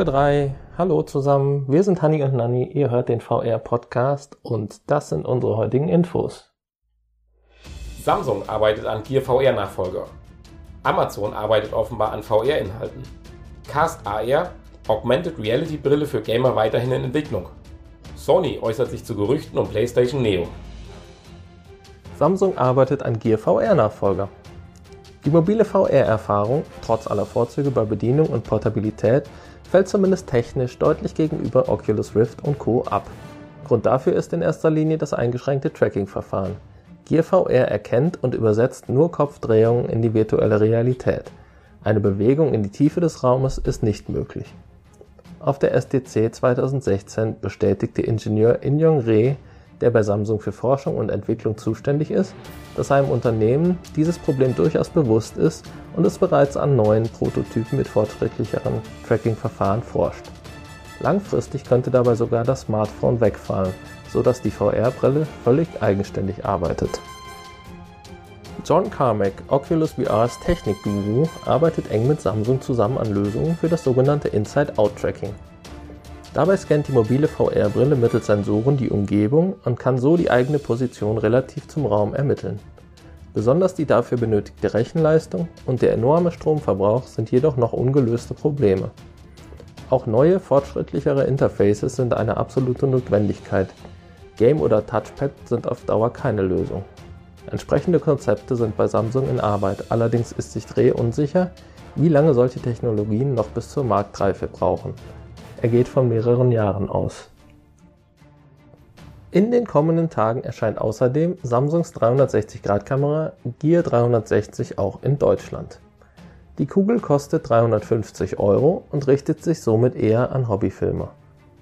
Folge 3. Hallo zusammen, wir sind Hanni und Nanni, ihr hört den VR-Podcast und das sind unsere heutigen Infos. Samsung arbeitet an Gear VR-Nachfolger. Amazon arbeitet offenbar an VR-Inhalten. Cast AR, Augmented Reality Brille für Gamer weiterhin in Entwicklung. Sony äußert sich zu Gerüchten um PlayStation Neo. Samsung arbeitet an Gear VR-Nachfolger. Die mobile VR-Erfahrung, trotz aller Vorzüge bei Bedienung und Portabilität, fällt zumindest technisch deutlich gegenüber Oculus Rift und Co. ab. Grund dafür ist in erster Linie das eingeschränkte Tracking-Verfahren. Gear VR erkennt und übersetzt nur Kopfdrehungen in die virtuelle Realität. Eine Bewegung in die Tiefe des Raumes ist nicht möglich. Auf der SDC 2016 bestätigte Ingenieur In-Yong Reh, der bei Samsung für Forschung und Entwicklung zuständig ist, dass seinem Unternehmen dieses Problem durchaus bewusst ist und es bereits an neuen Prototypen mit fortschrittlicheren Tracking-Verfahren forscht. Langfristig könnte dabei sogar das Smartphone wegfallen, so dass die VR-Brille völlig eigenständig arbeitet. John Carmack, Oculus VRs Technikguru, arbeitet eng mit Samsung zusammen an Lösungen für das sogenannte Inside-Out-Tracking. Dabei scannt die mobile VR-Brille mittels Sensoren die Umgebung und kann so die eigene Position relativ zum Raum ermitteln. Besonders die dafür benötigte Rechenleistung und der enorme Stromverbrauch sind jedoch noch ungelöste Probleme. Auch neue, fortschrittlichere Interfaces sind eine absolute Notwendigkeit. Game oder Touchpad sind auf Dauer keine Lösung. Entsprechende Konzepte sind bei Samsung in Arbeit, allerdings ist sich Dreh unsicher, wie lange solche Technologien noch bis zur Marktreife brauchen. Er geht von mehreren Jahren aus. In den kommenden Tagen erscheint außerdem Samsungs 360-Grad-Kamera Gear 360 auch in Deutschland. Die Kugel kostet 350 Euro und richtet sich somit eher an Hobbyfilmer.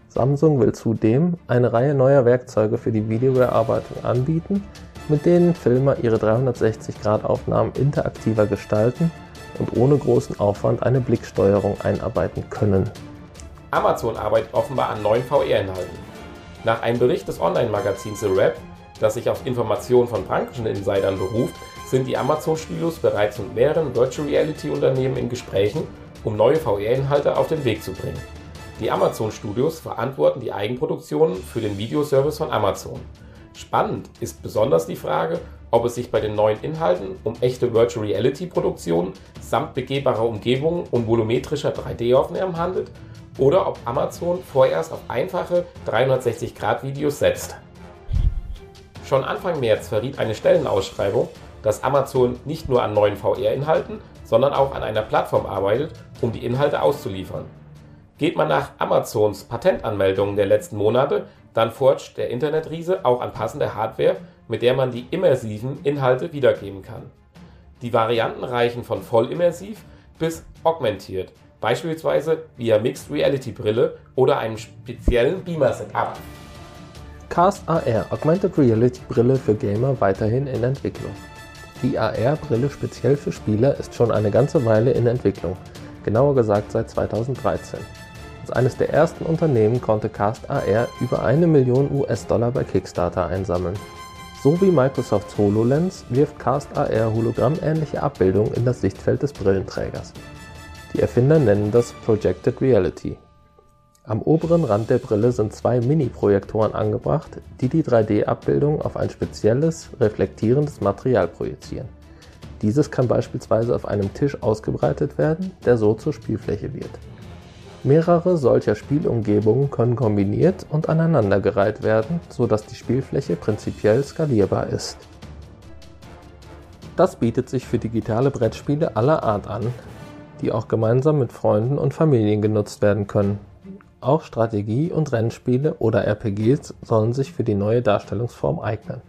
Samsung will zudem eine Reihe neuer Werkzeuge für die Videobearbeitung anbieten, mit denen Filmer ihre 360-Grad-Aufnahmen interaktiver gestalten und ohne großen Aufwand eine Blicksteuerung einarbeiten können. Amazon arbeitet offenbar an neuen VR-Inhalten. Nach einem Bericht des Online-Magazins The Rap, das sich auf Informationen von prankischen Insidern beruft, sind die Amazon-Studios bereits mit mehreren Virtual Reality-Unternehmen in Gesprächen, um neue VR-Inhalte auf den Weg zu bringen. Die Amazon-Studios verantworten die Eigenproduktionen für den Videoservice von Amazon. Spannend ist besonders die Frage, ob es sich bei den neuen Inhalten um echte Virtual Reality Produktionen samt begehbarer Umgebungen und volumetrischer 3D-Aufnahmen handelt oder ob Amazon vorerst auf einfache 360-Grad-Videos setzt. Schon Anfang März verriet eine Stellenausschreibung, dass Amazon nicht nur an neuen VR-Inhalten, sondern auch an einer Plattform arbeitet, um die Inhalte auszuliefern. Geht man nach Amazons Patentanmeldungen der letzten Monate, dann forscht der Internetriese auch an passender Hardware, mit der man die immersiven Inhalte wiedergeben kann. Die Varianten reichen von voll immersiv bis augmentiert beispielsweise via Mixed Reality Brille oder einem speziellen Beamer-Setup. Cast AR Augmented Reality Brille für Gamer weiterhin in Entwicklung. Die AR-Brille speziell für Spieler ist schon eine ganze Weile in Entwicklung, genauer gesagt seit 2013. Als eines der ersten Unternehmen konnte Cast AR über eine Million US-Dollar bei Kickstarter einsammeln. So wie Microsofts HoloLens wirft Cast AR hologrammähnliche Abbildungen in das Sichtfeld des Brillenträgers. Die Erfinder nennen das Projected Reality. Am oberen Rand der Brille sind zwei Mini-Projektoren angebracht, die die 3D-Abbildung auf ein spezielles, reflektierendes Material projizieren. Dieses kann beispielsweise auf einem Tisch ausgebreitet werden, der so zur Spielfläche wird. Mehrere solcher Spielumgebungen können kombiniert und aneinandergereiht werden, so dass die Spielfläche prinzipiell skalierbar ist. Das bietet sich für digitale Brettspiele aller Art an, die auch gemeinsam mit Freunden und Familien genutzt werden können. Auch Strategie- und Rennspiele oder RPGs sollen sich für die neue Darstellungsform eignen.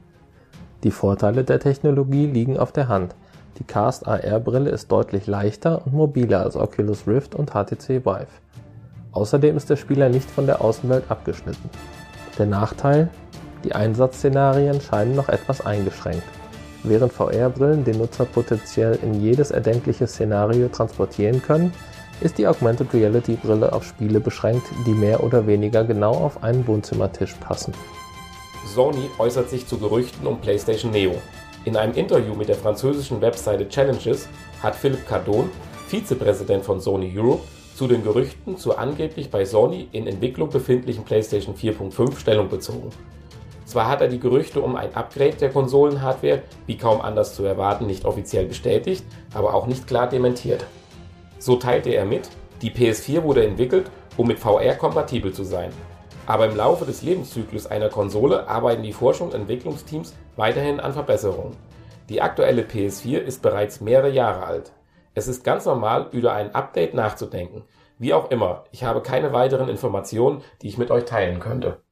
Die Vorteile der Technologie liegen auf der Hand. Die Cast AR-Brille ist deutlich leichter und mobiler als Oculus Rift und HTC Vive. Außerdem ist der Spieler nicht von der Außenwelt abgeschnitten. Der Nachteil? Die Einsatzszenarien scheinen noch etwas eingeschränkt. Während VR-Brillen den Nutzer potenziell in jedes erdenkliche Szenario transportieren können, ist die Augmented Reality Brille auf Spiele beschränkt, die mehr oder weniger genau auf einen Wohnzimmertisch passen. Sony äußert sich zu Gerüchten um PlayStation Neo. In einem Interview mit der französischen Webseite Challenges hat Philippe Cardon, Vizepräsident von Sony Europe, zu den Gerüchten zur angeblich bei Sony in Entwicklung befindlichen PlayStation 4.5 Stellung bezogen. Zwar hat er die Gerüchte um ein Upgrade der Konsolenhardware, wie kaum anders zu erwarten, nicht offiziell bestätigt, aber auch nicht klar dementiert. So teilte er mit, die PS4 wurde entwickelt, um mit VR kompatibel zu sein. Aber im Laufe des Lebenszyklus einer Konsole arbeiten die Forschung- und Entwicklungsteams weiterhin an Verbesserungen. Die aktuelle PS4 ist bereits mehrere Jahre alt. Es ist ganz normal, über ein Update nachzudenken. Wie auch immer, ich habe keine weiteren Informationen, die ich mit euch teilen könnte.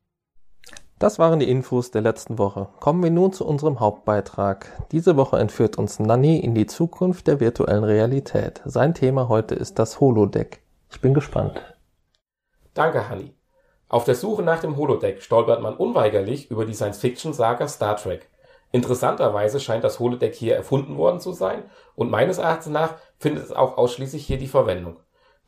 Das waren die Infos der letzten Woche. Kommen wir nun zu unserem Hauptbeitrag. Diese Woche entführt uns Nanni in die Zukunft der virtuellen Realität. Sein Thema heute ist das Holodeck. Ich bin gespannt. Danke, Hanni. Auf der Suche nach dem Holodeck stolpert man unweigerlich über die Science-Fiction-Saga Star Trek. Interessanterweise scheint das Holodeck hier erfunden worden zu sein und meines Erachtens nach findet es auch ausschließlich hier die Verwendung.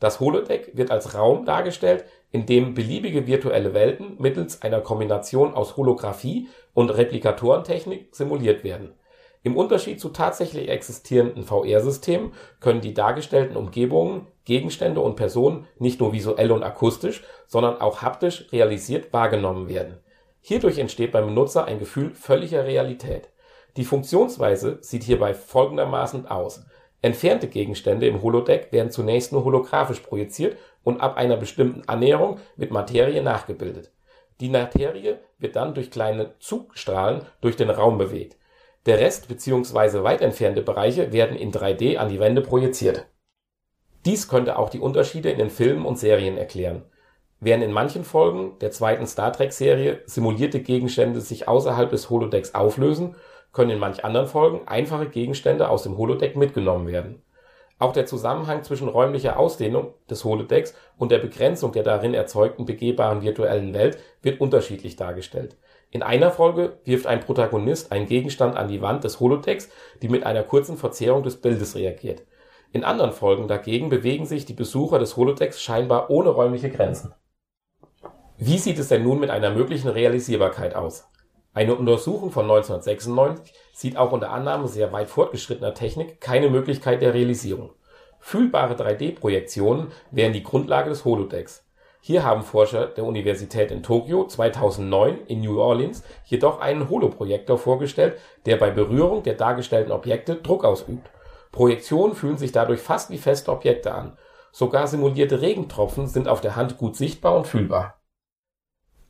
Das Holodeck wird als Raum dargestellt, in dem beliebige virtuelle Welten mittels einer Kombination aus Holographie und Replikatorentechnik simuliert werden. Im Unterschied zu tatsächlich existierenden VR-Systemen können die dargestellten Umgebungen, Gegenstände und Personen nicht nur visuell und akustisch, sondern auch haptisch realisiert wahrgenommen werden. Hierdurch entsteht beim Benutzer ein Gefühl völliger Realität. Die Funktionsweise sieht hierbei folgendermaßen aus Entfernte Gegenstände im Holodeck werden zunächst nur holographisch projiziert und ab einer bestimmten Annäherung wird Materie nachgebildet. Die Materie wird dann durch kleine Zugstrahlen durch den Raum bewegt. Der Rest bzw. weit entfernte Bereiche werden in 3D an die Wände projiziert. Dies könnte auch die Unterschiede in den Filmen und Serien erklären. Während in manchen Folgen der zweiten Star Trek Serie simulierte Gegenstände sich außerhalb des Holodecks auflösen können in manch anderen Folgen einfache Gegenstände aus dem Holodeck mitgenommen werden. Auch der Zusammenhang zwischen räumlicher Ausdehnung des Holodecks und der Begrenzung der darin erzeugten begehbaren virtuellen Welt wird unterschiedlich dargestellt. In einer Folge wirft ein Protagonist einen Gegenstand an die Wand des Holodecks, die mit einer kurzen Verzerrung des Bildes reagiert. In anderen Folgen dagegen bewegen sich die Besucher des Holodecks scheinbar ohne räumliche Grenzen. Wie sieht es denn nun mit einer möglichen Realisierbarkeit aus eine Untersuchung von 1996 sieht auch unter Annahme sehr weit fortgeschrittener Technik keine Möglichkeit der Realisierung. Fühlbare 3D-Projektionen wären die Grundlage des Holodecks. Hier haben Forscher der Universität in Tokio 2009 in New Orleans jedoch einen Holoprojektor vorgestellt, der bei Berührung der dargestellten Objekte Druck ausübt. Projektionen fühlen sich dadurch fast wie feste Objekte an. Sogar simulierte Regentropfen sind auf der Hand gut sichtbar und fühlbar.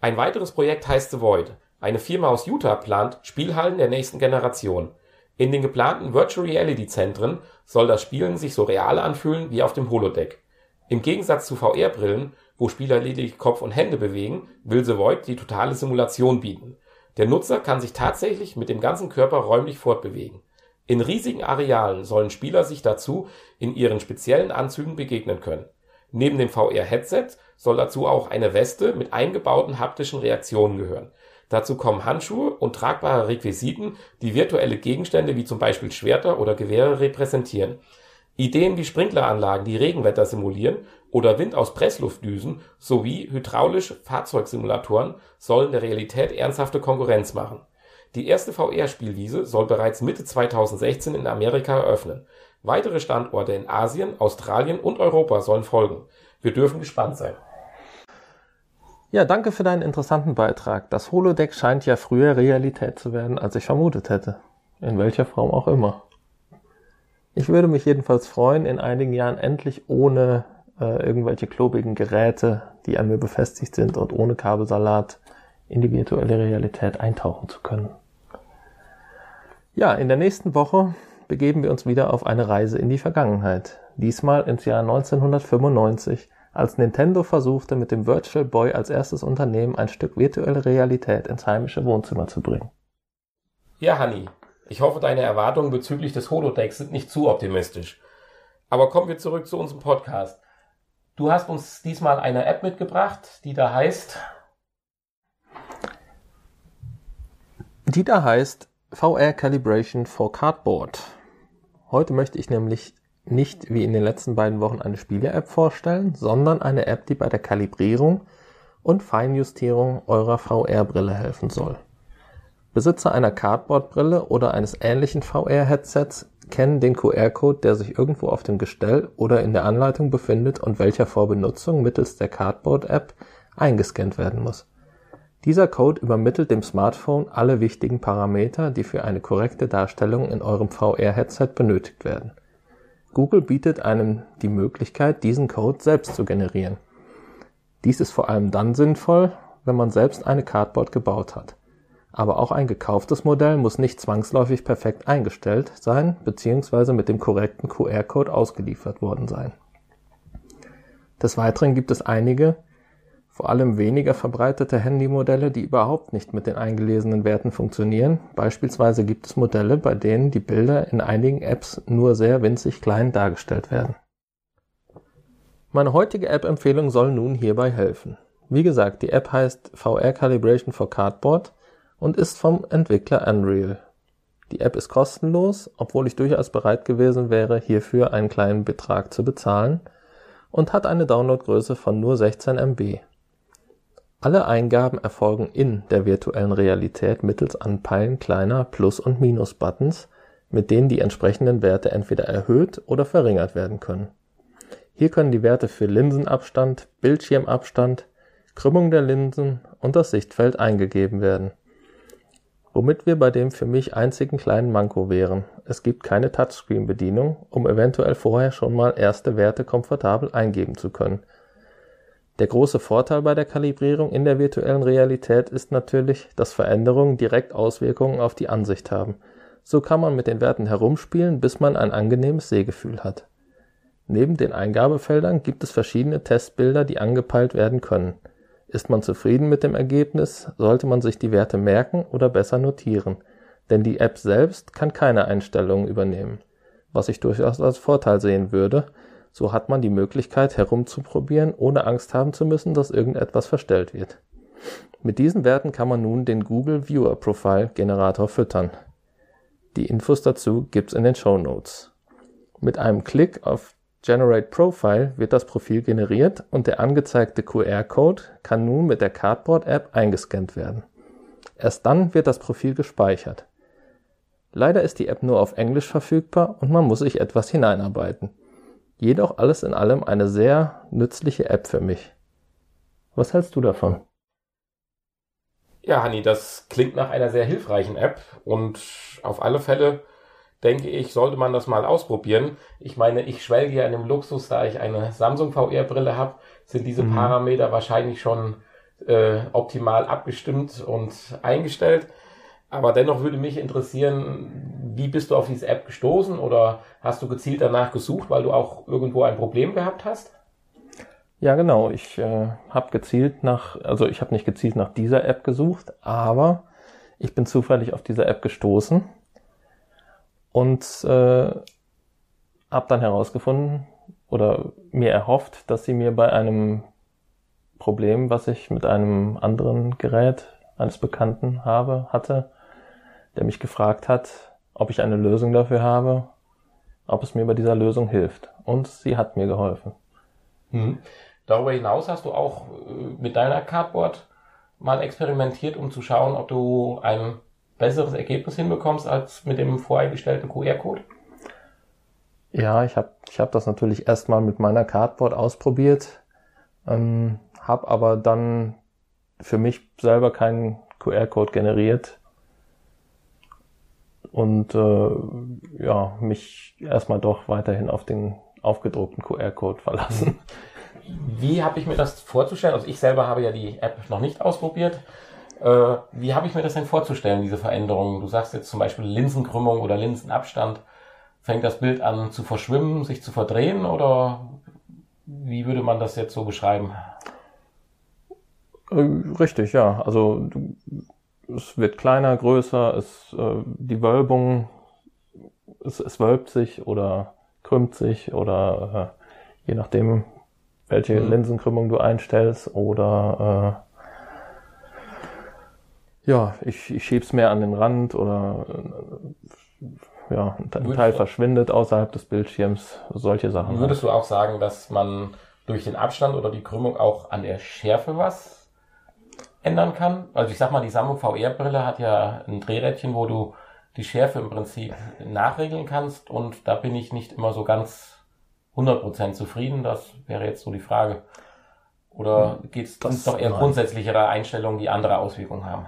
Ein weiteres Projekt heißt The Void eine Firma aus Utah plant Spielhallen der nächsten Generation. In den geplanten Virtual-Reality-Zentren soll das Spielen sich so real anfühlen wie auf dem Holodeck. Im Gegensatz zu VR-Brillen, wo Spieler lediglich Kopf und Hände bewegen, will The Void die totale Simulation bieten. Der Nutzer kann sich tatsächlich mit dem ganzen Körper räumlich fortbewegen. In riesigen Arealen sollen Spieler sich dazu in ihren speziellen Anzügen begegnen können. Neben dem VR-Headset soll dazu auch eine Weste mit eingebauten haptischen Reaktionen gehören Dazu kommen Handschuhe und tragbare Requisiten, die virtuelle Gegenstände wie zum Beispiel Schwerter oder Gewehre repräsentieren. Ideen wie Sprinkleranlagen, die Regenwetter simulieren, oder Wind aus Pressluftdüsen sowie hydraulische Fahrzeugsimulatoren sollen der Realität ernsthafte Konkurrenz machen. Die erste VR-Spielwiese soll bereits Mitte 2016 in Amerika eröffnen. Weitere Standorte in Asien, Australien und Europa sollen folgen. Wir dürfen gespannt sein. Ja, danke für deinen interessanten Beitrag. Das Holodeck scheint ja früher Realität zu werden, als ich vermutet hätte. In welcher Form auch immer. Ich würde mich jedenfalls freuen, in einigen Jahren endlich ohne äh, irgendwelche klobigen Geräte, die an mir befestigt sind und ohne Kabelsalat in die virtuelle Realität eintauchen zu können. Ja, in der nächsten Woche begeben wir uns wieder auf eine Reise in die Vergangenheit. Diesmal ins Jahr 1995 als Nintendo versuchte, mit dem Virtual Boy als erstes Unternehmen ein Stück virtuelle Realität ins heimische Wohnzimmer zu bringen. Ja, Hanni, ich hoffe, deine Erwartungen bezüglich des Holodecks sind nicht zu optimistisch. Aber kommen wir zurück zu unserem Podcast. Du hast uns diesmal eine App mitgebracht, die da heißt. Die da heißt VR Calibration for Cardboard. Heute möchte ich nämlich nicht wie in den letzten beiden Wochen eine Spiele-App vorstellen, sondern eine App, die bei der Kalibrierung und Feinjustierung eurer VR-Brille helfen soll. Besitzer einer Cardboard-Brille oder eines ähnlichen VR-Headsets kennen den QR-Code, der sich irgendwo auf dem Gestell oder in der Anleitung befindet und welcher vor Benutzung mittels der Cardboard-App eingescannt werden muss. Dieser Code übermittelt dem Smartphone alle wichtigen Parameter, die für eine korrekte Darstellung in eurem VR-Headset benötigt werden. Google bietet einem die Möglichkeit, diesen Code selbst zu generieren. Dies ist vor allem dann sinnvoll, wenn man selbst eine Cardboard gebaut hat. Aber auch ein gekauftes Modell muss nicht zwangsläufig perfekt eingestellt sein bzw. mit dem korrekten QR-Code ausgeliefert worden sein. Des Weiteren gibt es einige, vor allem weniger verbreitete Handymodelle, die überhaupt nicht mit den eingelesenen Werten funktionieren. Beispielsweise gibt es Modelle, bei denen die Bilder in einigen Apps nur sehr winzig klein dargestellt werden. Meine heutige App-Empfehlung soll nun hierbei helfen. Wie gesagt, die App heißt VR Calibration for Cardboard und ist vom Entwickler Unreal. Die App ist kostenlos, obwohl ich durchaus bereit gewesen wäre, hierfür einen kleinen Betrag zu bezahlen und hat eine Downloadgröße von nur 16 MB. Alle Eingaben erfolgen in der virtuellen Realität mittels Anpeilen kleiner Plus- und Minus-Buttons, mit denen die entsprechenden Werte entweder erhöht oder verringert werden können. Hier können die Werte für Linsenabstand, Bildschirmabstand, Krümmung der Linsen und das Sichtfeld eingegeben werden Womit wir bei dem für mich einzigen kleinen Manko wären: Es gibt keine Touchscreen-Bedienung, um eventuell vorher schon mal erste Werte komfortabel eingeben zu können. Der große Vorteil bei der Kalibrierung in der virtuellen Realität ist natürlich, dass Veränderungen direkt Auswirkungen auf die Ansicht haben. So kann man mit den Werten herumspielen, bis man ein angenehmes Sehgefühl hat. Neben den Eingabefeldern gibt es verschiedene Testbilder, die angepeilt werden können ist man zufrieden mit dem Ergebnis, sollte man sich die Werte merken oder besser notieren, denn die App selbst kann keine Einstellungen übernehmen, was ich durchaus als Vorteil sehen würde, so hat man die Möglichkeit herumzuprobieren, ohne Angst haben zu müssen, dass irgendetwas verstellt wird. Mit diesen Werten kann man nun den Google Viewer Profile Generator füttern. Die Infos dazu gibt's in den Show Notes. Mit einem Klick auf Generate Profile wird das Profil generiert und der angezeigte QR-Code kann nun mit der Cardboard-App eingescannt werden. Erst dann wird das Profil gespeichert. Leider ist die App nur auf Englisch verfügbar und man muss sich etwas hineinarbeiten. Jedoch alles in allem eine sehr nützliche App für mich. Was hältst du davon? Ja, Hanni, das klingt nach einer sehr hilfreichen App und auf alle Fälle denke ich, sollte man das mal ausprobieren. Ich meine, ich schwelge ja in dem Luxus, da ich eine Samsung VR-Brille habe, sind diese mhm. Parameter wahrscheinlich schon äh, optimal abgestimmt und eingestellt. Aber dennoch würde mich interessieren, wie bist du auf diese App gestoßen oder hast du gezielt danach gesucht, weil du auch irgendwo ein Problem gehabt hast? Ja, genau. Ich äh, habe gezielt nach, also ich habe nicht gezielt nach dieser App gesucht, aber ich bin zufällig auf diese App gestoßen und äh, habe dann herausgefunden oder mir erhofft, dass sie mir bei einem Problem, was ich mit einem anderen Gerät eines Bekannten habe, hatte, der mich gefragt hat, ob ich eine Lösung dafür habe, ob es mir bei dieser Lösung hilft. Und sie hat mir geholfen. Hm. Darüber hinaus hast du auch äh, mit deiner Cardboard mal experimentiert, um zu schauen, ob du ein besseres Ergebnis hinbekommst als mit dem voreingestellten QR-Code? Ja, ich habe ich hab das natürlich erstmal mit meiner Cardboard ausprobiert, ähm, habe aber dann für mich selber keinen QR-Code generiert und äh, ja, mich erstmal doch weiterhin auf den aufgedruckten QR-Code verlassen. Wie habe ich mir das vorzustellen? Also ich selber habe ja die App noch nicht ausprobiert. Äh, wie habe ich mir das denn vorzustellen, diese Veränderungen? Du sagst jetzt zum Beispiel Linsenkrümmung oder Linsenabstand. Fängt das Bild an zu verschwimmen, sich zu verdrehen oder wie würde man das jetzt so beschreiben? Äh, richtig, ja. Also es wird kleiner, größer, es, äh, die Wölbung, es, es wölbt sich oder krümmt sich oder äh, je nachdem, welche mhm. Linsenkrümmung du einstellst oder äh, ja, ich, ich schieb's mehr an den Rand oder äh, ja, ein Teil verschwindet außerhalb des Bildschirms, solche Sachen. Würdest du auch sagen, dass man durch den Abstand oder die Krümmung auch an der Schärfe was ändern kann? Also ich sag mal, die Samsung VR-Brille hat ja ein Drehrädchen, wo du die Schärfe im Prinzip nachregeln kannst und da bin ich nicht immer so ganz 100% zufrieden. Das wäre jetzt so die Frage. Oder geht es doch eher nein. grundsätzlichere Einstellungen, die andere Auswirkungen haben?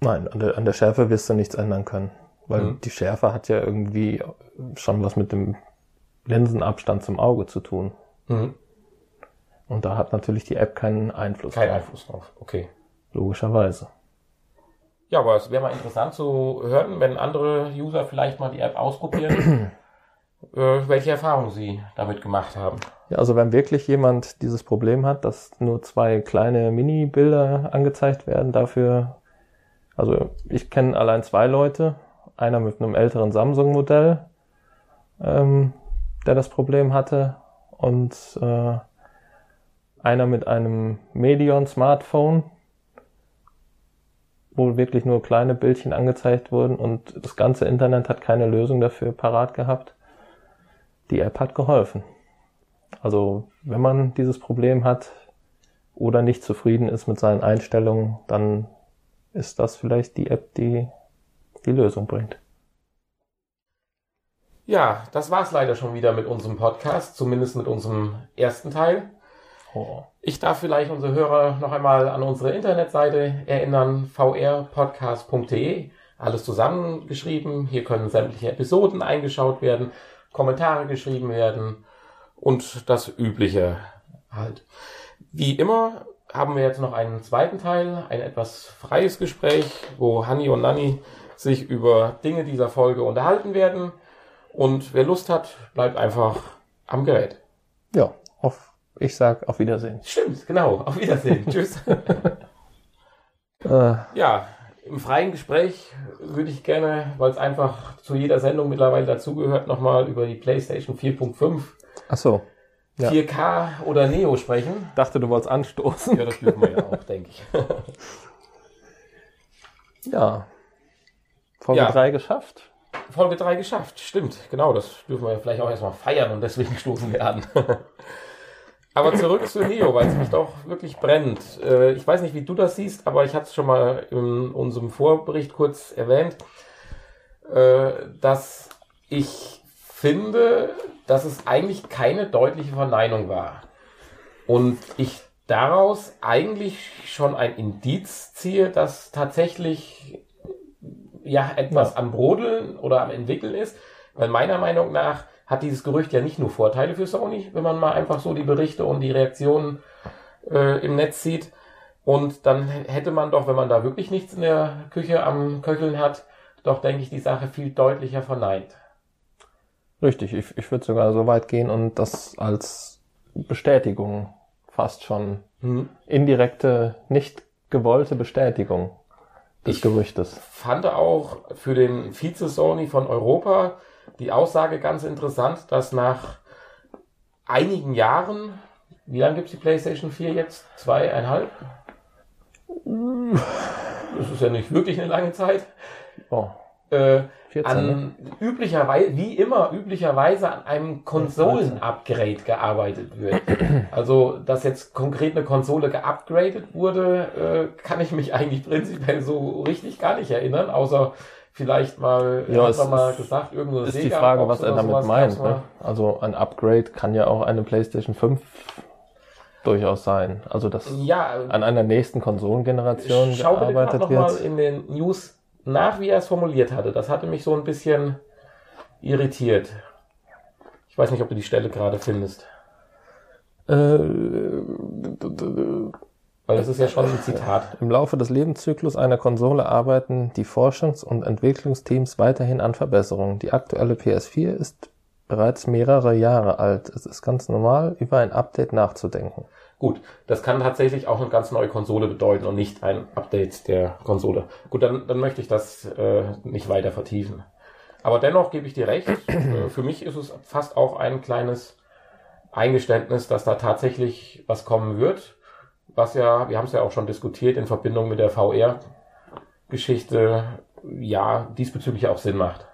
Nein, an der, an der Schärfe wirst du nichts ändern können. Weil mhm. die Schärfe hat ja irgendwie schon was mit dem Linsenabstand zum Auge zu tun. Mhm. Und da hat natürlich die App keinen Einfluss Kein drauf. Einfluss drauf, okay. Logischerweise. Ja, aber es wäre mal interessant zu hören, wenn andere User vielleicht mal die App ausprobieren, äh, welche Erfahrungen sie damit gemacht haben. Ja, also wenn wirklich jemand dieses Problem hat, dass nur zwei kleine Mini-Bilder angezeigt werden, dafür, also ich kenne allein zwei Leute, einer mit einem älteren Samsung-Modell, ähm, der das Problem hatte, und äh, einer mit einem Medion-Smartphone, wo wirklich nur kleine Bildchen angezeigt wurden und das ganze Internet hat keine Lösung dafür parat gehabt. Die App hat geholfen. Also wenn man dieses Problem hat oder nicht zufrieden ist mit seinen Einstellungen, dann ist das vielleicht die App, die die Lösung bringt. Ja, das war's leider schon wieder mit unserem Podcast, zumindest mit unserem ersten Teil. Ich darf vielleicht unsere Hörer noch einmal an unsere Internetseite erinnern, vrpodcast.de. Alles zusammengeschrieben. Hier können sämtliche Episoden eingeschaut werden, Kommentare geschrieben werden und das Übliche halt. Wie immer haben wir jetzt noch einen zweiten Teil, ein etwas freies Gespräch, wo Hanni und Nanni sich über Dinge dieser Folge unterhalten werden. Und wer Lust hat, bleibt einfach am Gerät. Ja, auf, ich sag auf Wiedersehen. Stimmt, genau, auf Wiedersehen. Tschüss. äh. Ja, im freien Gespräch würde ich gerne, weil es einfach zu jeder Sendung mittlerweile dazugehört, nochmal über die PlayStation 4.5 Ach so. Ja. 4K oder Neo sprechen. Dachte, du wolltest anstoßen. Ja, das dürfen wir ja auch, denke ich. ja. Folge ja. 3 geschafft. Folge 3 geschafft, stimmt. Genau, das dürfen wir vielleicht auch erstmal feiern und deswegen stoßen wir an. Aber zurück zu Neo, weil es mich doch wirklich brennt. Äh, ich weiß nicht, wie du das siehst, aber ich hatte es schon mal in unserem Vorbericht kurz erwähnt, äh, dass ich finde, dass es eigentlich keine deutliche Verneinung war. Und ich daraus eigentlich schon ein Indiz ziehe, dass tatsächlich ja etwas am Brodeln oder am Entwickeln ist, weil meiner Meinung nach hat dieses Gerücht ja nicht nur Vorteile für Sony, wenn man mal einfach so die Berichte und die Reaktionen äh, im Netz sieht. Und dann hätte man doch, wenn man da wirklich nichts in der Küche am Köcheln hat, doch, denke ich, die Sache viel deutlicher verneint. Richtig, ich, ich würde sogar so weit gehen und das als Bestätigung fast schon hm. indirekte, nicht gewollte Bestätigung des ich Gerüchtes. fand auch für den Vize-Sony von Europa die Aussage ganz interessant, dass nach einigen Jahren, wie lange gibt es die PlayStation 4 jetzt? Zweieinhalb? Das ist ja nicht wirklich eine lange Zeit. Oh. Äh, 14, an ne? üblicherweise, wie immer, üblicherweise an einem Konsolen-Upgrade gearbeitet wird. Also, dass jetzt konkret eine Konsole geupgradet wurde, äh, kann ich mich eigentlich prinzipiell so richtig gar nicht erinnern, außer vielleicht mal, ja, man mal gesagt, irgendwo ist die Frage, was er damit meint. Ne? Also ein Upgrade kann ja auch eine PlayStation 5 durchaus sein. Also dass ja, an einer nächsten Konsolengeneration gearbeitet wird. Schau mal in den News nach, wie er es formuliert hatte. Das hatte mich so ein bisschen irritiert. Ich weiß nicht, ob du die Stelle gerade findest. Äh, Weil das ist ja schon ein Zitat. Im Laufe des Lebenszyklus einer Konsole arbeiten die Forschungs- und Entwicklungsteams weiterhin an Verbesserungen. Die aktuelle PS4 ist bereits mehrere Jahre alt. Es ist ganz normal, über ein Update nachzudenken. Gut, das kann tatsächlich auch eine ganz neue Konsole bedeuten und nicht ein Update der Konsole. Gut, dann, dann möchte ich das äh, nicht weiter vertiefen. Aber dennoch gebe ich dir recht. äh, für mich ist es fast auch ein kleines Eingeständnis, dass da tatsächlich was kommen wird. Was ja, wir haben es ja auch schon diskutiert in Verbindung mit der VR-Geschichte, ja, diesbezüglich auch Sinn macht.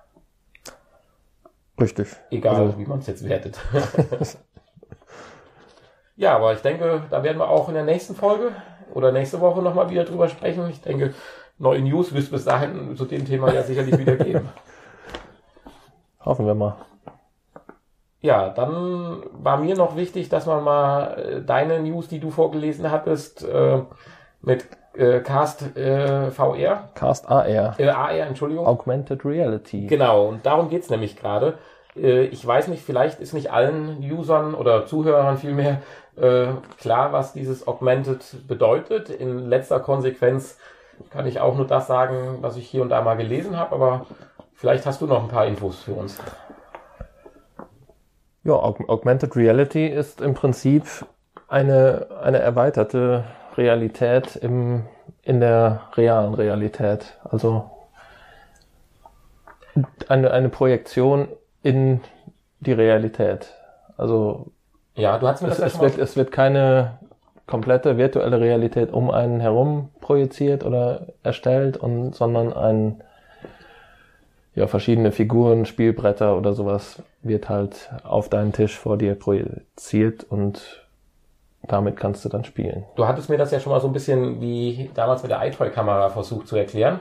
Richtig. Egal, also, wie man es jetzt wertet. Ja, aber ich denke, da werden wir auch in der nächsten Folge oder nächste Woche nochmal wieder drüber sprechen. Ich denke, neue News wirst bis dahin zu dem Thema ja sicherlich wieder geben. Hoffen wir mal. Ja, dann war mir noch wichtig, dass man mal äh, deine News, die du vorgelesen hattest, äh, mit äh, Cast äh, VR. Cast AR. Äh, AR, Entschuldigung. Augmented Reality. Genau, und darum geht's nämlich gerade. Äh, ich weiß nicht, vielleicht ist nicht allen Usern oder Zuhörern vielmehr äh, klar, was dieses Augmented bedeutet. In letzter Konsequenz kann ich auch nur das sagen, was ich hier und da mal gelesen habe, aber vielleicht hast du noch ein paar Infos für uns. Ja, Aug Augmented Reality ist im Prinzip eine, eine erweiterte Realität im, in der realen Realität. Also eine, eine Projektion in die Realität. Also ja, du hast mir es, das es, wird, es wird keine komplette virtuelle Realität um einen herum projiziert oder erstellt, und, sondern ein, ja, verschiedene Figuren, Spielbretter oder sowas wird halt auf deinen Tisch vor dir projiziert und damit kannst du dann spielen. Du hattest mir das ja schon mal so ein bisschen wie damals mit der iToy-Kamera versucht zu erklären.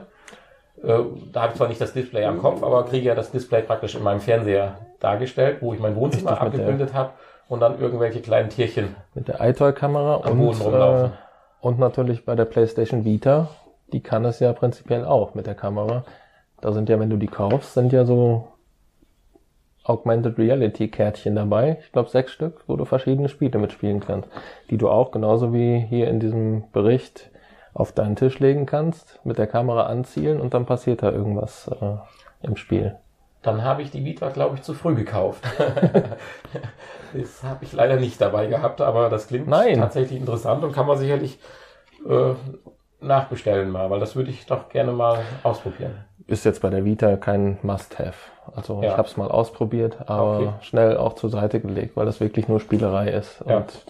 Äh, da habe ich zwar nicht das Display am Kopf, aber kriege ja das Display praktisch in meinem Fernseher dargestellt, wo ich mein Wohnzimmer Richtig, abgebildet habe und dann irgendwelche kleinen Tierchen. Mit der iToy-Kamera Am und, Boden rumlaufen. äh, und natürlich bei der PlayStation Vita, die kann es ja prinzipiell auch mit der Kamera. Da sind ja, wenn du die kaufst, sind ja so Augmented Reality Kärtchen dabei. Ich glaube sechs Stück, wo du verschiedene Spiele mitspielen kannst, die du auch genauso wie hier in diesem Bericht auf deinen Tisch legen kannst, mit der Kamera anzielen und dann passiert da irgendwas äh, im Spiel. Dann habe ich die Vita, glaube ich, zu früh gekauft. das habe ich leider nicht dabei gehabt, aber das klingt Nein. tatsächlich interessant und kann man sicherlich äh, nachbestellen mal, weil das würde ich doch gerne mal ausprobieren. Ist jetzt bei der Vita kein Must-Have. Also Ja. ich habe es mal ausprobiert, aber Okay. schnell auch zur Seite gelegt, weil das wirklich nur Spielerei ist Ja. und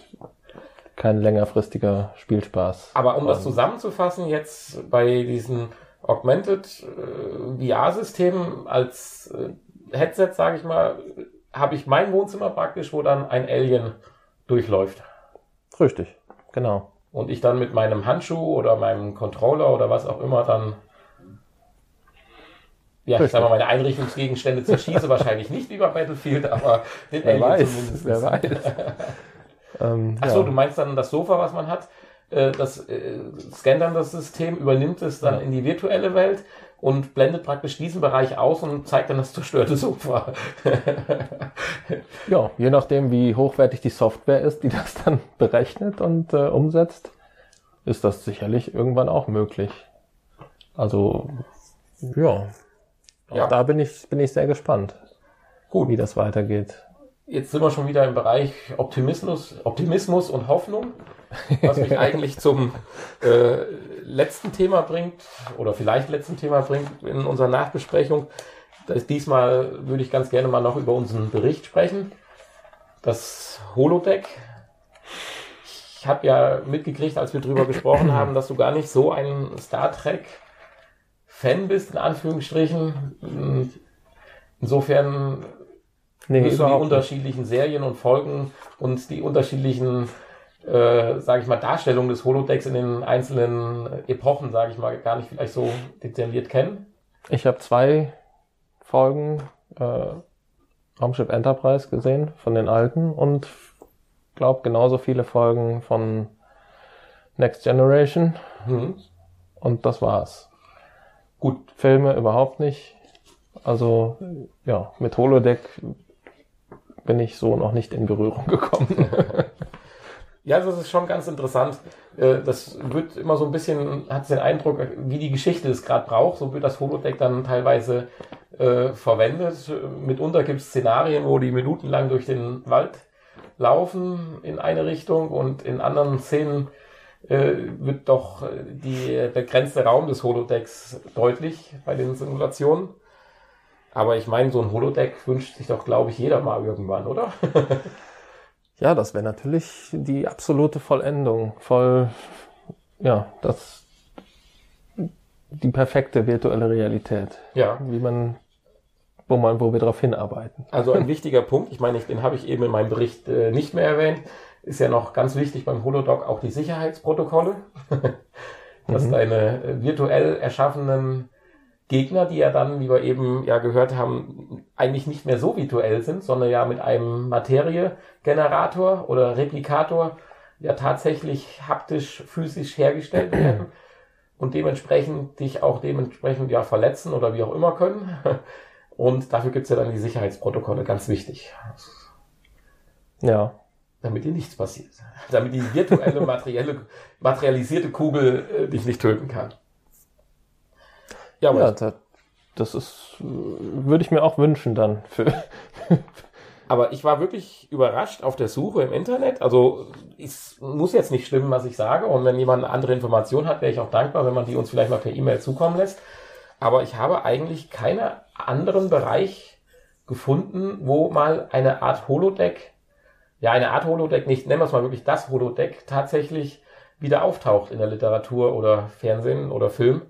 kein längerfristiger Spielspaß. Aber um das zusammenzufassen, jetzt bei diesen Augmented äh, VR-Systemen als äh, Headset, sage ich mal, habe ich mein Wohnzimmer praktisch, wo dann ein Alien durchläuft. Richtig, genau. Und ich dann mit meinem Handschuh oder meinem Controller oder was auch immer dann ja, ich sag mal, meine Einrichtungsgegenstände zerschieße, wahrscheinlich nicht wie bei Battlefield, aber den Wer Alien weiß, zumindest. wer weiß. ähm, Ach so, ja. du meinst dann das Sofa, was man hat, äh, das äh, scannt dann das System, übernimmt es dann Ja. in die virtuelle Welt und blendet praktisch diesen Bereich aus und zeigt dann das zerstörte Sofa. ja, je nachdem, wie hochwertig die Software ist, die das dann berechnet und äh, umsetzt, ist das sicherlich irgendwann auch möglich. Also, ja. Ja. Auch da bin ich, bin ich sehr gespannt, Gut, wie das weitergeht. jetzt sind wir schon wieder im Bereich Optimismus, Optimismus und Hoffnung, was mich eigentlich zum äh, letzten Thema bringt oder vielleicht letzten Thema bringt in unserer Nachbesprechung. Das, diesmal würde ich ganz gerne mal noch über unseren Bericht sprechen. Das Holodeck. Ich habe ja mitgekriegt, als wir drüber gesprochen haben, dass du gar nicht so ein Star Trek Fan bist, in Anführungsstrichen. Insofern Nee, müssen die überhaupt nicht. unterschiedlichen Serien und Folgen und die unterschiedlichen, äh, sage ich mal, Darstellungen des Holodecks in den einzelnen Epochen, sage ich mal, gar nicht vielleicht so detailliert kennen. Ich habe zwei Folgen äh, Raumschiff Enterprise gesehen von den alten und glaube genauso viele Folgen von Next Generation Hm. und das war's. Gut, Filme überhaupt nicht. Also ja, mit Holodeck bin ich so noch nicht in Berührung gekommen. Ja, das ist schon ganz interessant. Äh, Das wird immer so ein bisschen, hat den Eindruck, wie die Geschichte es gerade braucht, so wird das Holodeck dann teilweise äh, verwendet. Mitunter gibt es Szenarien, wo die minutenlang durch den Wald laufen in eine Richtung und in anderen Szenen wird doch äh, die begrenzte Raum des Holodecks deutlich bei den Simulationen. Aber ich meine, so ein Holodeck wünscht sich doch, glaube ich, jeder mal irgendwann, oder? ja, das wäre natürlich die absolute Vollendung, voll ja, das die perfekte virtuelle Realität, ja. wie man wo man wo wir darauf hinarbeiten. Also ein wichtiger Punkt, ich meine, ich- den habe ich eben in meinem Bericht äh, nicht mehr erwähnt, ist ja noch ganz wichtig beim Holodoc auch die Sicherheitsprotokolle. dass Mhm. deine äh, virtuell erschaffenen Gegner, die ja dann, wie wir eben ja gehört haben, eigentlich nicht mehr so virtuell sind, sondern ja mit einem Materiegenerator oder Replikator ja tatsächlich haptisch, physisch hergestellt werden und dementsprechend dich auch dementsprechend ja verletzen oder wie auch immer können. Und dafür gibt's ja dann die Sicherheitsprotokolle, ganz wichtig, Ja. Damit dir nichts passiert. Damit die virtuelle, materielle, materialisierte Kugel äh, dich nicht töten kann. Ja, aber Ja, da, das ist, äh, würde ich mir auch wünschen dann für, Aber ich war wirklich überrascht auf der Suche im Internet. Also es muss jetzt nicht stimmen, was ich sage. Und wenn jemand eine andere Information hat, wäre ich auch dankbar, wenn man die uns vielleicht mal per E-Mail zukommen lässt. Aber ich habe eigentlich keinen anderen Bereich gefunden, wo mal eine Art Holodeck, ja eine Art Holodeck, nicht nennen wir es mal wirklich das Holodeck, tatsächlich wieder auftaucht in der Literatur oder Fernsehen oder Film.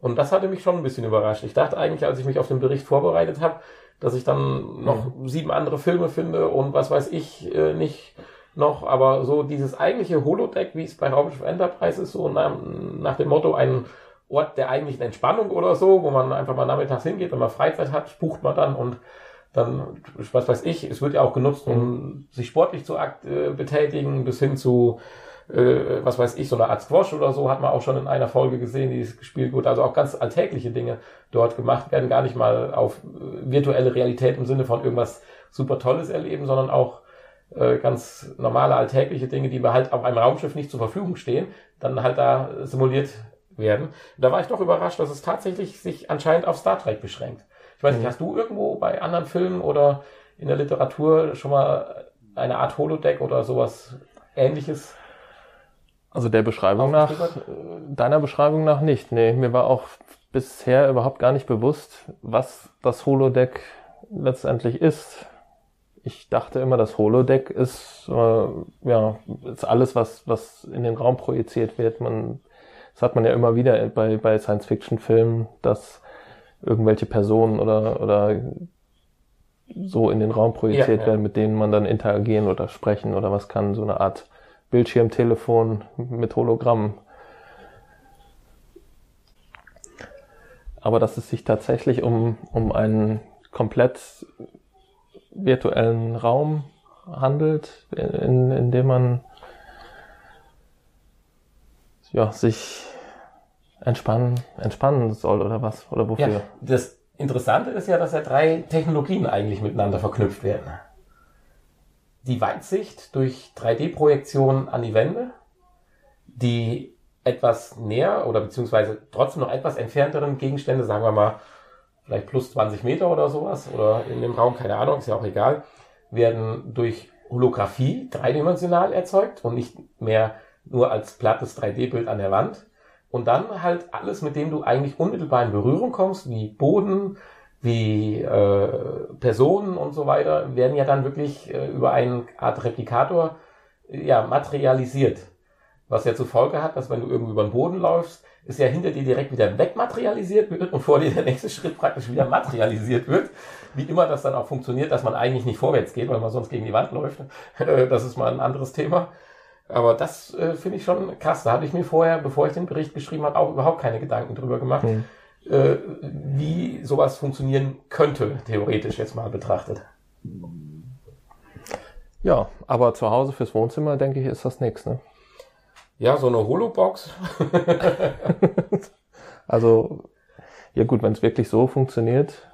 Und das hatte mich schon ein bisschen überrascht. Ich dachte eigentlich, als ich mich auf den Bericht vorbereitet habe, dass ich dann noch sieben andere Filme finde und was weiß ich äh, nicht noch, aber so dieses eigentliche Holodeck, wie es bei Raumschiff Enterprise ist, so nach, nach dem Motto ein Ort der eigentlichen Entspannung oder so, wo man einfach mal nachmittags hingeht, wenn man Freizeit hat, bucht man dann und dann, was weiß ich, es wird ja auch genutzt, um sich sportlich zu akt, äh, betätigen, bis hin zu, äh, was weiß ich, so eine Art Squash oder so, hat man auch schon in einer Folge gesehen, die gespielt wurde. Also auch ganz alltägliche Dinge dort gemacht werden, gar nicht mal auf äh, virtuelle Realität im Sinne von irgendwas super Tolles erleben, sondern auch äh, ganz normale alltägliche Dinge, die wir halt auf einem Raumschiff nicht zur Verfügung stehen, dann halt da simuliert werden. Da war ich doch überrascht, dass es tatsächlich sich anscheinend auf Star Trek beschränkt. Ich weiß nicht, hast du irgendwo bei anderen Filmen oder in der Literatur schon mal eine Art Holodeck oder sowas ähnliches? also der Beschreibung nach, deiner Beschreibung nach nicht. Nee, mir war auch bisher überhaupt gar nicht bewusst, was das Holodeck letztendlich ist. Ich dachte immer, das Holodeck ist, äh, ja, ist alles, was, was in den Raum projiziert wird. Man, das hat man ja immer wieder bei, bei Science-Fiction-Filmen, dass irgendwelche Personen oder, oder so in den Raum projiziert Ja, ja. werden, mit denen man dann interagieren oder sprechen oder was kann, so eine Art Bildschirmtelefon mit Hologramm. Aber dass es sich tatsächlich um, um einen komplett virtuellen Raum handelt, in, in dem man ja, sich entspannen, entspannen soll oder was? Oder wofür? Ja, das Interessante ist ja, dass ja drei Technologien eigentlich miteinander verknüpft werden. Die Weitsicht durch 3D-Projektion an die Wände, die etwas näher oder beziehungsweise trotzdem noch etwas entfernteren Gegenstände, sagen wir mal vielleicht plus 20 Meter oder sowas oder in dem Raum, keine Ahnung, ist ja auch egal, werden durch Holographie dreidimensional erzeugt und nicht mehr nur als plattes 3D-Bild an der Wand. Und dann halt alles, mit dem du eigentlich unmittelbar in Berührung kommst, wie Boden, wie äh, Personen und so weiter, werden ja dann wirklich äh, über eine Art Replikator äh, ja, materialisiert. Was ja zur Folge hat, dass wenn du irgendwie über den Boden läufst, ist ja hinter dir direkt wieder wegmaterialisiert wird und vor dir der nächste Schritt praktisch wieder materialisiert wird. Wie immer das dann auch funktioniert, dass man eigentlich nicht vorwärts geht, weil man sonst gegen die Wand läuft. Das ist mal ein anderes Thema. Aber das äh, finde ich schon krass. Da hatte ich mir vorher, bevor ich den Bericht geschrieben habe, auch überhaupt keine Gedanken drüber gemacht, Hm. äh, wie sowas funktionieren könnte, theoretisch jetzt mal betrachtet. Ja, aber zu Hause fürs Wohnzimmer, denke ich, ist das nichts. Ne? Ja, so eine Holobox. Also, ja gut, wenn es wirklich so funktioniert,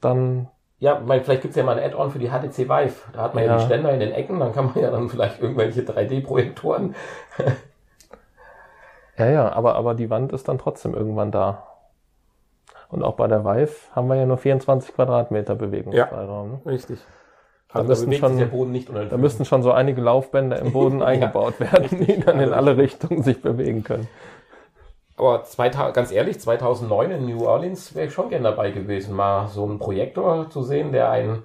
dann Ja, ich meine, vielleicht gibt's ja mal ein Add-on für die HTC Vive. Da hat man ja. Ja. die Ständer in den Ecken, dann kann man ja dann vielleicht irgendwelche 3D-Projektoren. Ja, ja, aber, aber die Wand ist dann trotzdem irgendwann da. Und auch bei der Vive haben wir ja nur 24 Quadratmeter Bewegungsfreiraum. Ne? Richtig. Da Also müssten bewegt schon- Da müssten schon so einige Laufbänder im Boden Ja. eingebaut werden, die dann in alle Richtungen sich bewegen können. Aber 2000, ganz ehrlich, 2009 in New Orleans wäre ich schon gern dabei gewesen, mal so einen Projektor zu sehen, der einen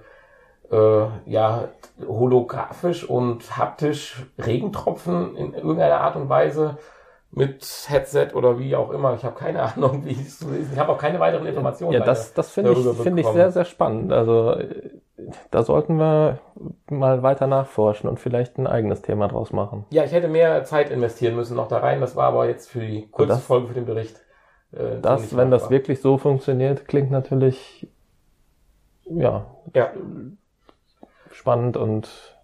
äh, ja holographisch und haptisch Regentropfen in irgendeiner Art und Weise mit Headset oder wie auch immer. Ich habe keine Ahnung, wie es zu lesen. Ich habe auch keine weiteren Informationen. Ja, das, das finde ich, finde ich sehr, sehr spannend. Also, da sollten wir mal weiter nachforschen und vielleicht ein eigenes Thema draus machen. Ja, ich hätte mehr Zeit investieren müssen noch da rein. Das war aber jetzt für die kurze das- Folge für den Bericht. äh, Das, wenn das wirklich so funktioniert, klingt natürlich ja Ja, spannend und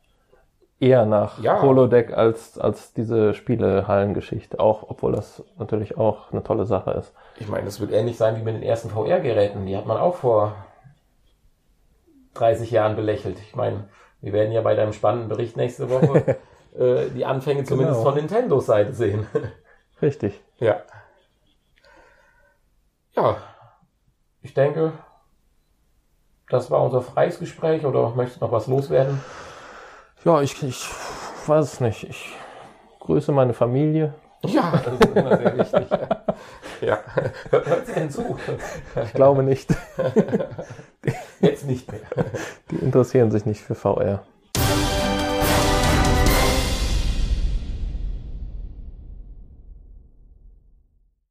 eher nach Ja. Holodeck als, als diese Spielehallengeschichte. Auch, obwohl das natürlich auch eine tolle Sache ist. ich meine, das wird ähnlich sein wie mit den ersten VR-Geräten. Die hat man auch vor 30 Jahren belächelt. Ich meine, wir werden ja bei deinem spannenden Bericht nächste Woche äh, die Anfänge zumindest Genau. von Nintendos Seite sehen. Richtig. ja. Ja, ich denke, das war unser freies Gespräch oder möchtest du noch was loswerden? Ja, ich, ich weiß es nicht. Ich grüße meine Familie. Ja, das ist immer sehr wichtig. Ja, hört sie denn zu? Ich glaube nicht. Jetzt nicht mehr. Die interessieren sich nicht für VR.